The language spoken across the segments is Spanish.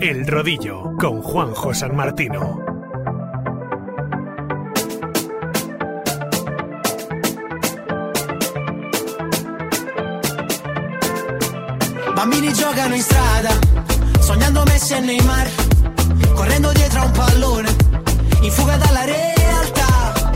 El Rodillo con Juanjo San Martino. Bambini giocano in strada, sognando Messi e Neymar, correndo dietro a un pallone, in fuga dalla realtà.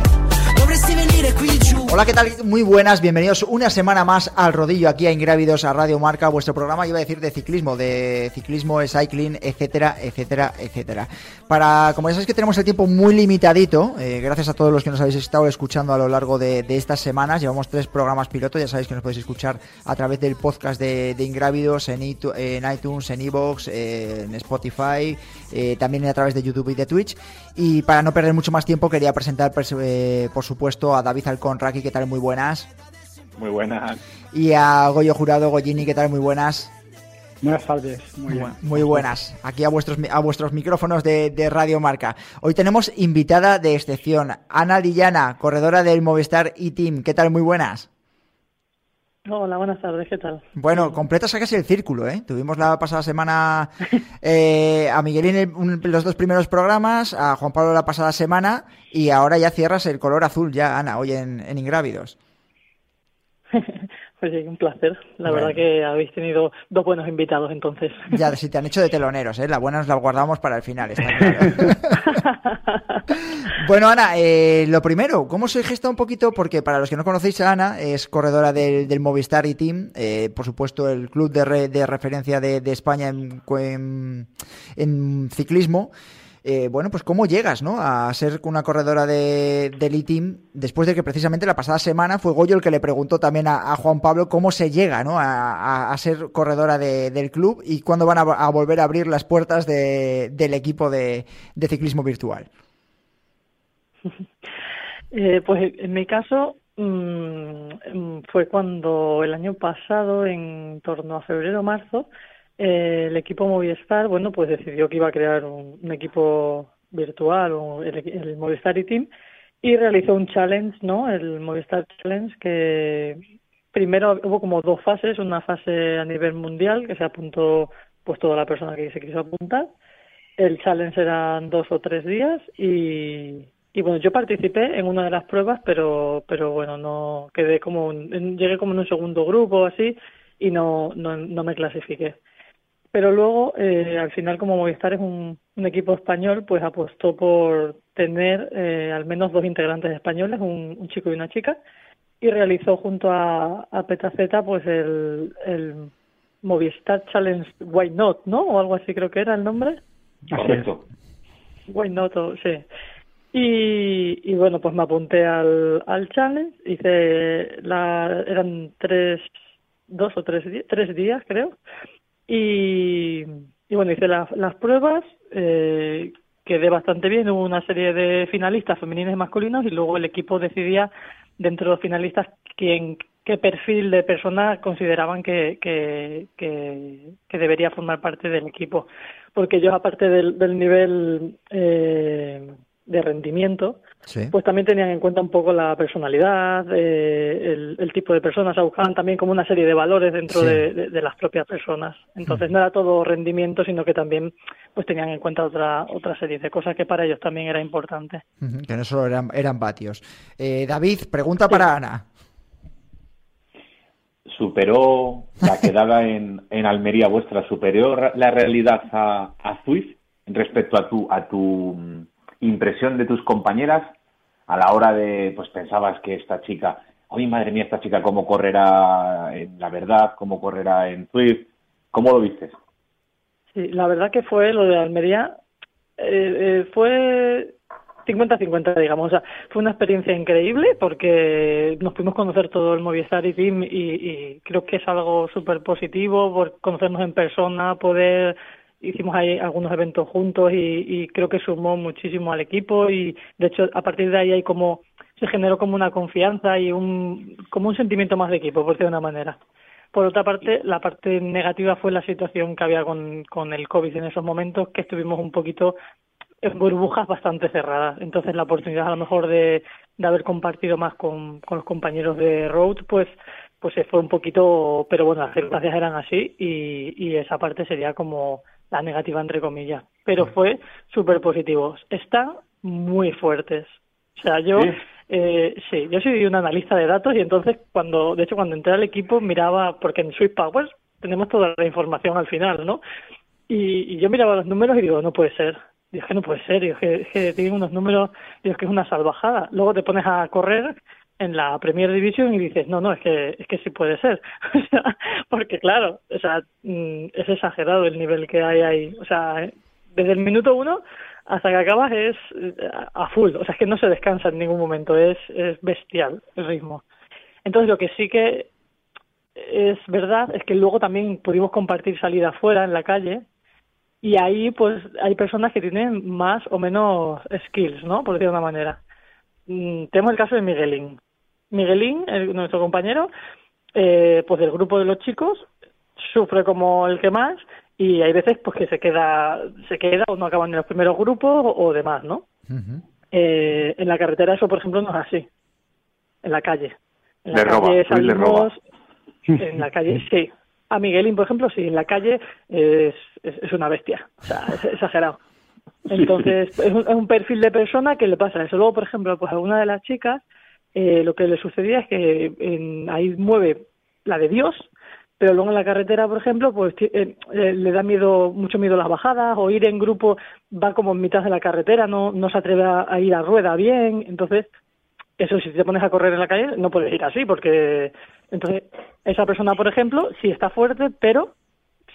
Dovresti venire qui. Hola, ¿qué tal? Muy buenas, bienvenidos una semana más al rodillo aquí a Ingrávidos a Radio Marca, vuestro programa, iba a decir, de ciclismo, de ciclismo, de cycling, etcétera, etcétera, etcétera. Para, como ya sabéis que tenemos el tiempo muy limitadito, eh, gracias a todos los que nos habéis estado escuchando a lo largo de, estas semanas, llevamos tres programas piloto, ya sabéis que nos podéis escuchar a través del podcast de, Ingrávidos en, itu- en iTunes, en Evox, en Spotify, eh, también a través de YouTube y de Twitch. Y para no perder mucho más tiempo, quería presentar, pues, eh, por supuesto, a David Alcón Raki, ¿qué tal? Muy buenas. Muy buenas. Y a Goyo Jurado Goyini, ¿qué tal? Muy buenas. Buenas tardes, muy bien. Muy buenas. Aquí a vuestros, a vuestros micrófonos de, de Radio Marca. Hoy tenemos invitada de excepción, Ana Lillana, corredora del Movistar e-Team. ¿Qué tal? Muy buenas. Hola, buenas tardes, ¿qué tal? Bueno, completa sacas el círculo, ¿eh? Tuvimos la pasada semana eh, a Miguelín un- los dos primeros programas, a Juan Pablo la pasada semana y ahora ya cierras el color azul ya, Ana, hoy en, en Ingrávidos. Sí, un placer. La Bueno. verdad que habéis tenido dos buenos invitados entonces. Ya, si te han hecho de teloneros, ¿eh? La buena nos la guardamos para el final, está claro. Bueno, Ana, eh, lo primero, ¿cómo se gesta un poquito? Porque para los que no conocéis a Ana, es corredora del, del Movistar y Team, eh, por supuesto el club de, re- de referencia de, de España en, en- en ciclismo. Eh, bueno, pues cómo llegas, ¿no? A ser una corredora de, del E-Team después de que precisamente la pasada semana fue Goyo el que le preguntó también a, Juan Pablo cómo se llega, ¿no? A, ser corredora de- del club y cuándo van a, volver a abrir las puertas de- del equipo de, de ciclismo virtual. Eh, pues en mi caso mm, fue cuando el año pasado, en torno a febrero o marzo, eh, el equipo Movistar, bueno, pues decidió que iba a crear un, un equipo virtual, o el, Movistar e-Team, y realizó un challenge, ¿no? El Movistar Challenge, que primero hubo como dos fases, una fase a nivel mundial, que se apuntó pues toda la persona que se quiso apuntar, el challenge eran dos o tres días y, y bueno, yo participé en una de las pruebas, pero pero bueno, no quedé como en- llegué como en un segundo grupo así y no no, no me clasifiqué. Pero luego, eh, al final, como Movistar es un, un equipo español, pues apostó por tener eh, al menos dos integrantes españoles, un, un chico y una chica, y realizó junto a, a Petaceta pues el, el Movistar Challenge Why Not, ¿no? O algo así creo que era el nombre. Correcto. Why not, o- sí. Y, y bueno, pues me apunté al, al challenge, hice la, eran tres, dos o tres, tres días creo, y, bueno, hice la- las pruebas, eh, quedé bastante bien, hubo una serie de finalistas femeninos y masculinos y luego el equipo decidía dentro de los finalistas quién, qué perfil de persona consideraban que, que, que, debería formar parte del equipo. Porque yo, aparte del, del nivel eh, de rendimiento, Sí. pues también tenían en cuenta un poco la personalidad, eh, el, el tipo de personas, o sea, buscaban también como una serie de valores dentro Sí. de, de- de las propias personas. Entonces no era todo rendimiento, sino que también pues tenían en cuenta otra otra serie de cosas que para ellos también era importante. Que no solo eran, eran vatios. Eh, David, pregunta para Ana. Superó la quedada en, en Almería vuestra, superó la realidad a, a Zwift respecto a tu, a tu impresión de tus compañeras a la hora de, pues pensabas que esta chica, oye madre mía, esta chica cómo correrá en la verdad, cómo correrá en Zwift, ¿cómo lo viste? Sí, la verdad que fue lo de Almería, eh, eh, fue 50-50, digamos. O sea, fue una experiencia increíble porque nos pudimos conocer todo el Movistar y Team y, y creo que es algo súper positivo por conocernos en persona, poder hicimos ahí algunos eventos juntos y, y creo que sumó muchísimo al equipo y de hecho a partir de ahí hay como se generó como una confianza y un como un sentimiento más de equipo por decirlo de una manera. Por otra parte la parte negativa fue la situación que había con, con el covid en esos momentos que estuvimos un poquito en burbujas bastante cerradas. Entonces la oportunidad a lo mejor de, de haber compartido más con, con los compañeros de road pues pues se fue un poquito pero bueno las circunstancias eran así y, y esa parte sería como la negativa entre comillas, pero fue súper positivo. Están muy fuertes. O sea, yo, eh, sí, yo soy un analista de datos y entonces cuando, de hecho, cuando entré al equipo miraba, porque en Swift Powers tenemos toda la información al final, ¿no? Y, yo miraba los números y digo, no puede ser. Digo, que no puede ser, digo, que, que tienen unos números, digo, que es una salvajada. Luego te pones a correr en la Premier Division y dices, no, no, es que, es que sí puede ser. porque claro, o sea, mm, es exagerado el nivel que hay ahí. O sea, desde el minuto uno hasta que acabas es eh, a full. O sea, es que no se descansa en ningún momento, es, es bestial el ritmo. Entonces, lo que sí que es verdad es que luego también pudimos compartir salida afuera en la calle y ahí pues hay personas que tienen más o menos skills, ¿no? Por decirlo de una manera. Mm, tenemos el caso de Miguelín. Miguelín, nuestro compañero, eh, pues del grupo de los chicos, sufre como el que más y hay veces pues que se queda se queda o no acaban en los primeros grupos o, demás, ¿no? eh, en la carretera eso, por ejemplo, no es así. En la calle. En la calle salimos... En la calle, sí. A Miguelín, por ejemplo, sí, en la calle es, es, una bestia. O sea, es exagerado. Entonces, es, un, perfil de persona que le pasa eso. Luego, por ejemplo, pues a una de las chicas, eh, lo que le sucedía es que en, ahí mueve la de Dios, pero luego en la carretera, por ejemplo, pues eh, eh, le da miedo, mucho miedo las bajadas, o ir en grupo va como en mitad de la carretera, no, no se atreve a, ir a rueda bien, entonces, eso si te pones a correr en la calle, no puedes ir así, porque entonces esa persona, por ejemplo, sí está fuerte, pero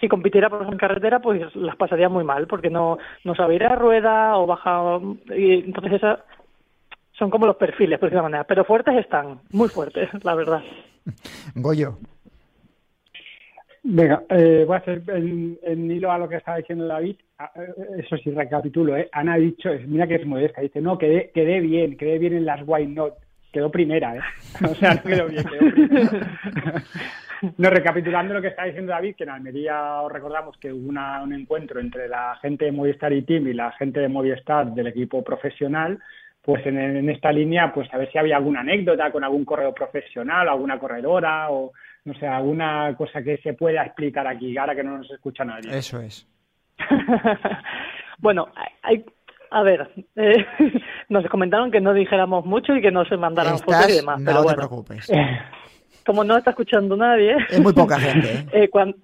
si compitiera por en carretera, pues las pasaría muy mal, porque no, no sabe ir a rueda o baja, y entonces esas son como los perfiles, por decirlo manera, pero fuertes están, muy fuertes, la verdad. Goyo. Venga, eh, voy a hacer en, hilo a lo que estaba diciendo David. Eh, eso sí, recapitulo. ¿eh? Ana ha dicho, mira que es modesta, dice, no, quedé, quedé bien, quedé bien en las White Not. Quedó primera, ¿eh? O sea, no quedó bien, quedó primera. no, recapitulando lo que está diciendo David, que en Almería os recordamos que hubo un encuentro entre la gente de Movistar y Team y la gente de Movistar del equipo profesional, pues en, en, esta línea, pues a ver si había alguna anécdota con algún correo profesional, alguna corredora o no sé, alguna cosa que se pueda explicar aquí, ahora que no nos escucha nadie. Eso es. bueno, hay, a ver, eh, nos comentaron que no dijéramos mucho y que no se mandaran fotos y demás. No te preocupes. Como no está escuchando nadie. Es muy poca gente. ¿eh? eh cuando,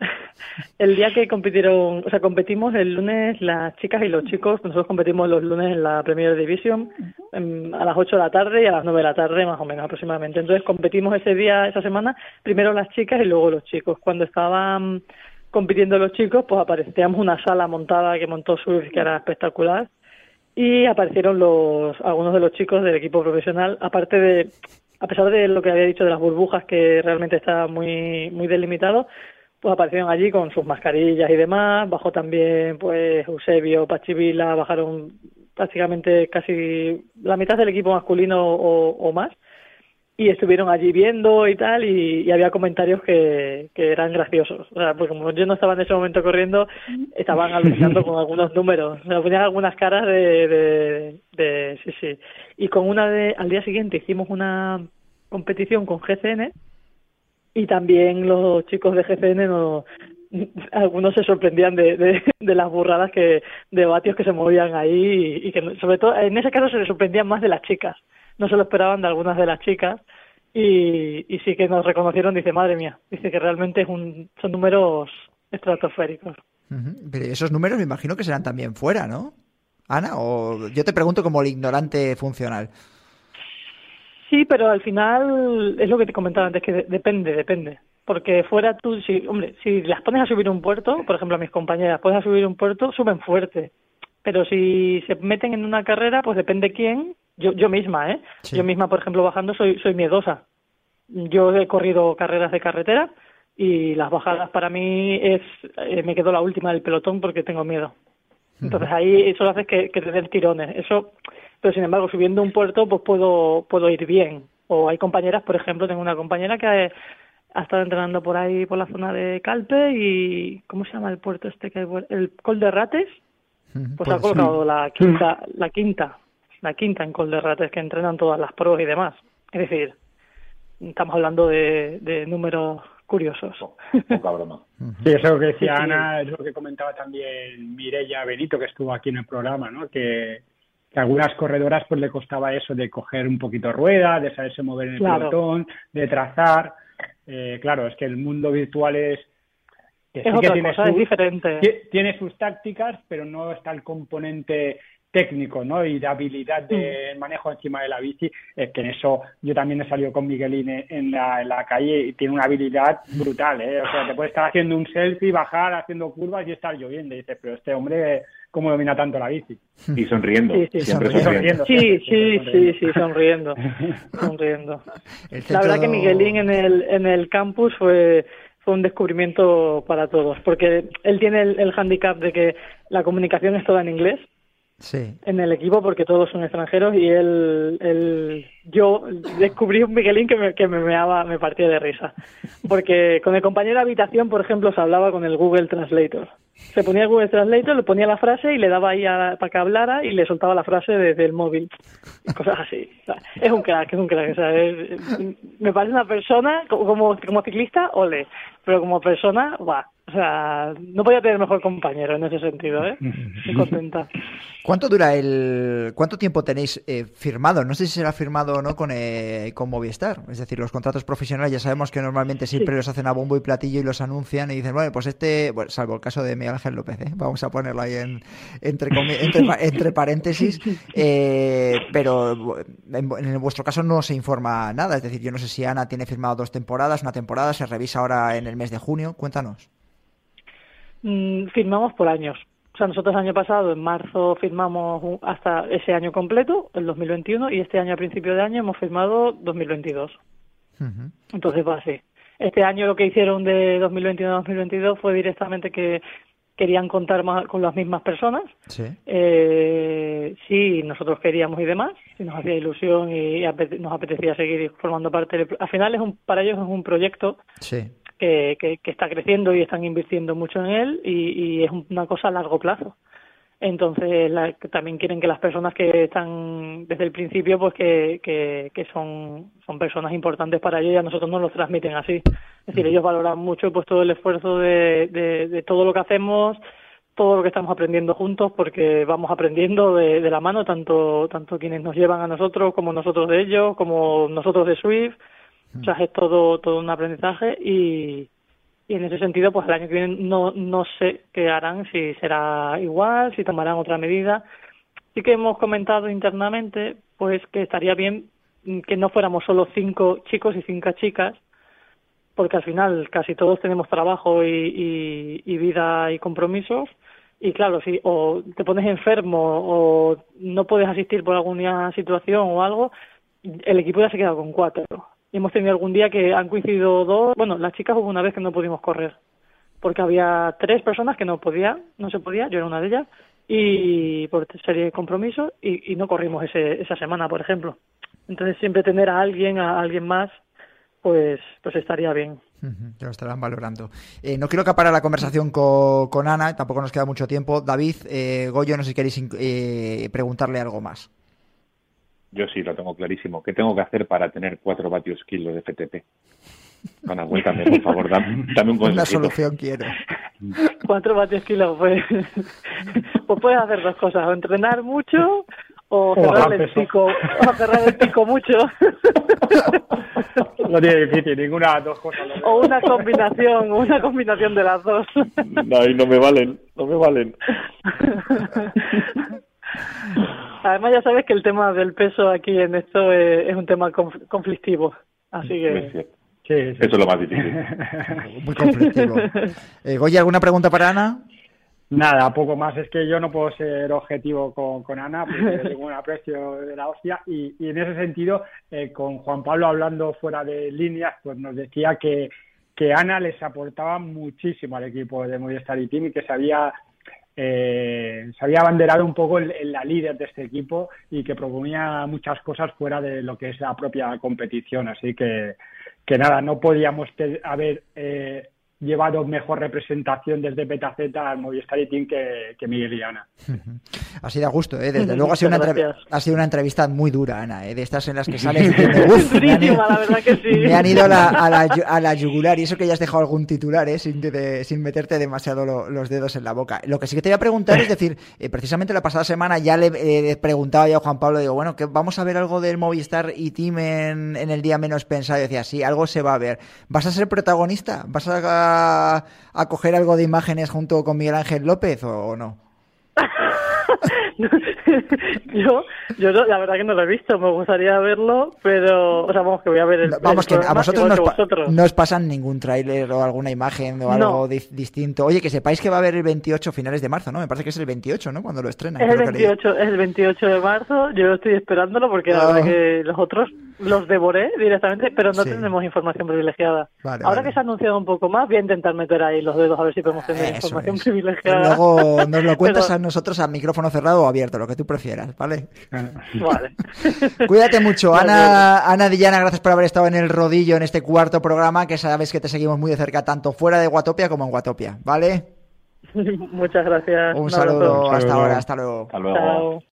el día que compitieron, o sea, competimos el lunes las chicas y los chicos, nosotros competimos los lunes en la Premier Division a las 8 de la tarde y a las 9 de la tarde más o menos aproximadamente. Entonces competimos ese día, esa semana, primero las chicas y luego los chicos. Cuando estaban compitiendo los chicos, pues aparecíamos una sala montada que montó Swift que era espectacular y aparecieron los algunos de los chicos del equipo profesional, aparte de a pesar de lo que había dicho de las burbujas que realmente está muy muy delimitado, pues aparecieron allí con sus mascarillas y demás, bajó también pues Eusebio, Pachivila, bajaron prácticamente casi la mitad del equipo masculino o, más y estuvieron allí viendo y tal y, había comentarios que, que, eran graciosos. O sea pues como yo no estaba en ese momento corriendo estaban alucinando con algunos números. O sea ponían algunas caras de, de, de, sí sí. Y con una de al día siguiente hicimos una competición con GCN y también los chicos de GCN no, algunos se sorprendían de, de, las burradas que de vatios que se movían ahí y, que sobre todo en ese caso se les sorprendían más de las chicas no se lo esperaban de algunas de las chicas y, y sí que nos reconocieron dice madre mía dice que realmente es un, son números estratosféricos pero esos números me imagino que serán también fuera no Ana o yo te pregunto como el ignorante funcional Sí, pero al final es lo que te comentaba antes, que depende, depende. Porque fuera tú, si, hombre, si las pones a subir un puerto, por ejemplo a mis compañeras, pones a subir un puerto, suben fuerte. Pero si se meten en una carrera, pues depende quién. Yo, yo misma, ¿eh? Yo misma, por ejemplo, bajando soy, soy miedosa. Yo he corrido carreras de carretera y las bajadas para mí es, eh, me quedo la última del pelotón porque tengo miedo. Entonces ahí eso hace que, que te den tirones. Eso pero sin embargo subiendo un puerto pues puedo puedo ir bien o hay compañeras por ejemplo tengo una compañera que ha, estado entrenando por ahí por la zona de Calpe y cómo se llama el puerto este que el Col de Rates pues ha colocado la quinta la quinta la quinta en Col de Rates que entrenan todas las pruebas y demás es decir estamos hablando de, de números curiosos. Poca broma. Sí, eso que decía Sí, sí. Ana, es lo que comentaba también Mireia Benito, que estuvo aquí en el programa, ¿no? Que, que a algunas corredoras pues le costaba eso de coger un poquito rueda, de saberse mover en el Claro. pelotón, de trazar. Eh, claro, es que el mundo virtual es... que Es sí que otra tiene cosa, es sus- diferente. ti- Tiene sus tácticas, pero no está el componente técnico, ¿no? Y de habilidad de Mm. manejo encima de la bici, eh, que en eso yo también he salido con Miguelín en- la, en la calle y tiene una habilidad brutal, ¿eh? O sea, te puede estar haciendo un selfie, bajar, haciendo curvas y estar lloviendo. Y dices, pero este hombre, ¿cómo domina tanto la bici? Y sonriendo. Sí, sí, siempre sonriendo. sonriendo. Sí, sí, sí, sí, sonriendo, sonriendo. La verdad que Miguelín en el, en el campus fue, fue un descubrimiento para todos, porque él tiene el, el handicap de que la comunicación es toda en inglés En el equipo porque todos son extranjeros y él, él yo descubrí un Miguelín que me, que me meaba, me partía de risa. Porque con el compañero de habitación, por ejemplo, se hablaba con el Google Translator. Se ponía el Google Translator, le ponía la frase y le daba ahí a- para que hablara y le soltaba la frase desde el móvil. Cosas así. Es un crack, es un crack. Me parece una persona, co- como, como ciclista, ole. Pero como persona, va. O sea, no podía tener mejor compañero en ese sentido, ¿eh? Estoy contenta. ¿Cuánto dura el... ¿Cuánto tiempo tenéis eh, firmado? No sé si será firmado o no con, eh, con Movistar. Es decir, los contratos profesionales ya sabemos que normalmente siempre los hacen a bombo y platillo y los anuncian y dicen, bueno, pues este, bueno, salvo el caso de Miguel Ángel López, ¿eh? vamos a ponerlo ahí en, entre, entre, entre paréntesis, eh, pero en, en vuestro caso no se informa nada. Es decir, yo no sé si Ana tiene firmado dos temporadas, una temporada, se revisa ahora en el mes de junio. Cuéntanos. Mm, firmamos por años. O sea, nosotros el año pasado, en marzo, firmamos hasta ese año completo, el 2021, y este año, a principio de año, hemos firmado 2022. Ujú. Entonces va así. Este año lo que hicieron de 2021 a 2022 fue directamente que querían contar más con las mismas personas. Sí. Eh, sí, nosotros queríamos y demás, si nos hacía ilusión y apete- nos apetecía seguir formando parte. del- al final, es un, para ellos es un proyecto Sí. Que, que, que está creciendo y están invirtiendo mucho en él y, y es una cosa a largo plazo. Entonces, la- que también quieren que las personas que están desde el principio, pues que, que, que son, son personas importantes para ellos y a nosotros nos lo transmiten así. Es decir, ellos valoran mucho pues todo el esfuerzo de, de, de todo lo que hacemos, todo lo que estamos aprendiendo juntos, porque vamos aprendiendo de, de la mano, tanto, tanto quienes nos llevan a nosotros, como nosotros de ellos, como nosotros de Swift. O sea, es todo, todo un aprendizaje y, y en ese sentido, pues el año que viene no, no sé qué harán, si será igual, si tomarán otra medida. Sí que hemos comentado internamente, pues que estaría bien mm, que no fuéramos solo cinco chicos y cinco chicas, porque al final casi todos tenemos trabajo y, y, y vida y compromisos. Y claro, si o te pones enfermo o no puedes asistir por alguna situación o algo, el equipo ya se queda con cuatro. Y hemos tenido algún día que han coincidido dos. Bueno, las chicas hubo una vez que no pudimos correr porque había tres personas que no podían, no se podía, yo era una de ellas, y por serie de compromisos y, no corrimos ese, esa semana, por ejemplo. Entonces siempre tener a alguien, a alguien más, pues, pues estaría bien. Que lo estarán valorando. Eh, no quiero acaparar la conversación con, con Ana, tampoco nos queda mucho tiempo. David, eh, Goyo, no sé si queréis eh, preguntarle algo más. Yo sí lo tengo clarísimo. ¿Qué tengo que hacer para tener 4 vatios kilos de FTP? Ana, cuéntame, por favor, dame, dame un Una consejito. solución quiero. Cuatro vatios kilos, pues, pues puedes hacer dos cosas, o entrenar mucho o cerrar el pico, o cerrar el pico mucho, No tiene difícil, ninguna de las dos cosas. o una combinación, una combinación de las dos. Ay, no me valen, no me valen. Además ya sabes que el tema del peso aquí en esto es, es un tema conf- conflictivo, así que cierto. Sí, sí. Eso es lo más difícil. Muy conflictivo. Eh, Goyo, ¿alguna pregunta para Ana? Nada, poco más. Es que yo no puedo ser objetivo con, con Ana porque yo tengo un aprecio de la hostia y, y en ese sentido, eh, con Juan Pablo hablando fuera de líneas, pues nos decía que, que Ana les aportaba muchísimo al equipo de Movistar y Team y que se había, eh, se había abanderado un poco en, la líder de este equipo y que proponía muchas cosas fuera de lo que es la propia competición. Así que, que nada, no podíamos haber... eh, llevado mejor representación desde Beta Z al Movistar y Team que, que Miguel y Ana. Así de gusto, ¿eh? desde luego ha sido, una ha sido, una entrevista muy dura, Ana, ¿eh? de estas en las que sales diciendo, me, han, Durísima, la verdad que sí. me han ido a la, a, la, a la yugular y eso que ya has dejado algún titular, ¿eh? sin, de, sin meterte demasiado lo, los dedos en la boca. Lo que sí que te voy a preguntar es decir, eh, precisamente la pasada semana ya le eh, preguntaba yo a Juan Pablo, digo, bueno, que vamos a ver algo del Movistar y Team en, en el día menos pensado. Y decía, sí, algo se va a ver. ¿Vas a ser protagonista? ¿Vas a, a coger algo de imágenes junto con Miguel Ángel López o no? yo, yo no, la verdad que no lo he visto, me gustaría verlo, pero, o sea, vamos que voy a ver el. Vamos, el que a vosotros nos, que vosotros. no os pasan ningún tráiler o alguna imagen o algo no. di distinto. Oye, que sepáis que va a haber el 28 finales de marzo, ¿no? Me parece que es el 28, ¿no? Cuando lo estrenan. Es el 28, es el 28 de marzo, yo estoy esperándolo porque la verdad que los otros los devoré directamente, pero no sí. tenemos información privilegiada. Vale, Ahora vale. que se ha anunciado un poco más, voy a intentar meter ahí los dedos a ver si podemos tener Eso información es. privilegiada. Luego nos lo cuentas Pero- a nosotros a micrófono cerrado o abierto, lo que tú prefieras, ¿vale? Vale. Cuídate mucho. Ana, Ana Dillana, gracias por haber estado en el rodillo en este cuarto programa, que sabes que te seguimos muy de cerca, tanto fuera de Guatopia como en Guatopia, ¿vale? Muchas gracias. Un saludo, hasta ahora, hasta luego. Hasta luego. Chao.